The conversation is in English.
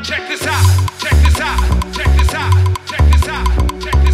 check this out, check this out, check this out, check this out, check this out.